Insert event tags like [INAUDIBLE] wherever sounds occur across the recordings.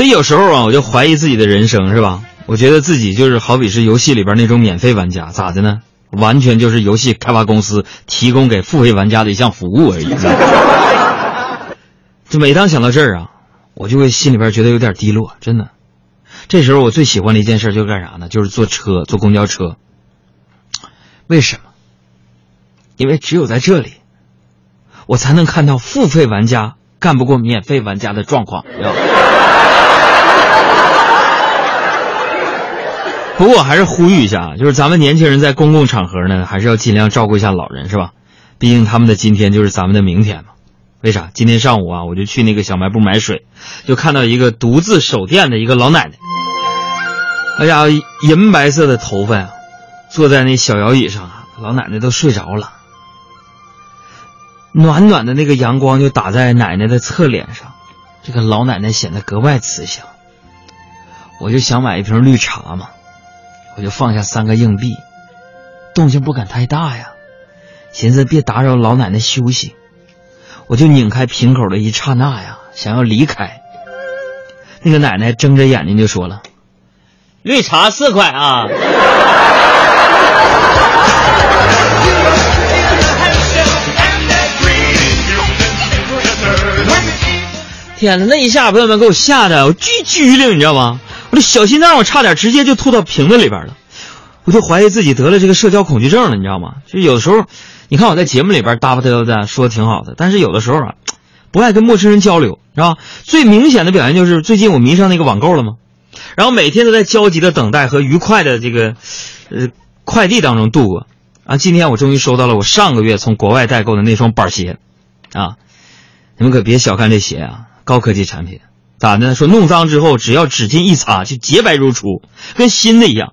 所以有时候啊，我就怀疑自己的人生，是吧？我觉得自己就是好比是游戏里边那种免费玩家，咋的呢？完全就是游戏开发公司提供给付费玩家的一项服务而已。就每当想到这儿啊，我就会心里边觉得有点低落，真的。这时候我最喜欢的一件事就是干啥呢？就是坐车，坐公交车。为什么？因为只有在这里，我才能看到付费玩家干不过免费玩家的状况。不过我还是呼吁一下，就是咱们年轻人在公共场合呢，还是要尽量照顾一下老人，是吧？毕竟他们的今天就是咱们的明天嘛。为啥？今天上午啊，我就去那个小卖部买水，就看到一个独自守店的一个老奶奶。哎呀，银白色的头发呀，坐在那小摇椅上啊，老奶奶都睡着了。暖暖的那个阳光就打在奶奶的侧脸上，这个老奶奶显得格外慈祥。我就想买一瓶绿茶嘛。我就放下三个硬币，动静不敢太大呀，寻思别打扰老奶奶休息。我就拧开瓶口的一刹那呀，想要离开。那个奶奶睁着眼睛就说了：“绿茶四块啊！”天哪，那一下朋友们给我吓得我巨拘灵，你知道吗？我这小心脏，我差点直接就吐到瓶子里边了，我就怀疑自己得了这个社交恐惧症了，你知道吗？就有的时候，你看我在节目里边哒吧哒吧说的挺好的，但是有的时候啊，不爱跟陌生人交流，是吧？最明显的表现就是最近我迷上那个网购了吗？然后每天都在焦急的等待和愉快的这个，呃，快递当中度过。啊，今天我终于收到了我上个月从国外代购的那双板鞋，啊，你们可别小看这鞋啊，高科技产品。咋的？说弄脏之后，只要纸巾一擦就洁白如初，跟新的一样。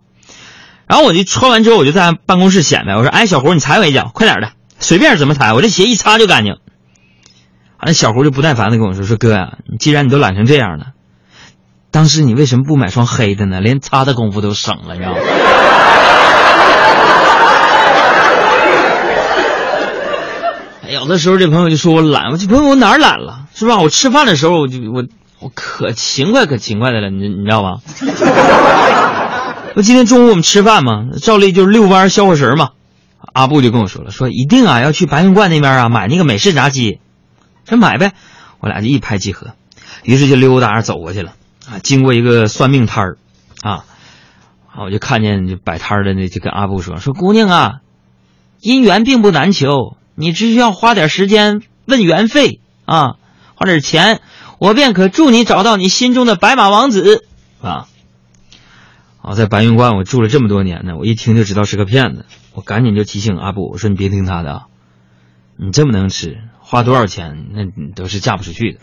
然后我就穿完之后，我就在办公室显摆，我说：“哎，小胡，你踩我一脚，快点的，随便怎么踩，我这鞋一擦就干净。”完了，小胡就不耐烦的跟我说：“说哥呀，你既然你都懒成这样了，当时你为什么不买双黑的呢？连擦的功夫都省了，你知道吗？” [LAUGHS] 有的时候这朋友就说我懒，我这朋友我哪儿懒了，是吧？我吃饭的时候我就我。我可勤快可勤快的了，你你知道吧？我今天中午我们吃饭嘛，照例就是遛弯消火神嘛。阿布就跟我说了，说一定啊要去白云观那边啊买那个美式炸鸡，说买呗。我俩就一拍即合，于是就溜达着走过去了。啊，经过一个算命摊儿，啊，我就看见摆摊的那就跟阿布说，说姑娘啊，姻缘并不难求，你只需要花点时间问缘费啊，花点钱。我便可助你找到你心中的白马王子，啊！好，在白云观我住了这么多年呢，我一听就知道是个骗子，我赶紧就提醒阿布，我说你别听他的，你这么能吃，花多少钱那你都是嫁不出去的。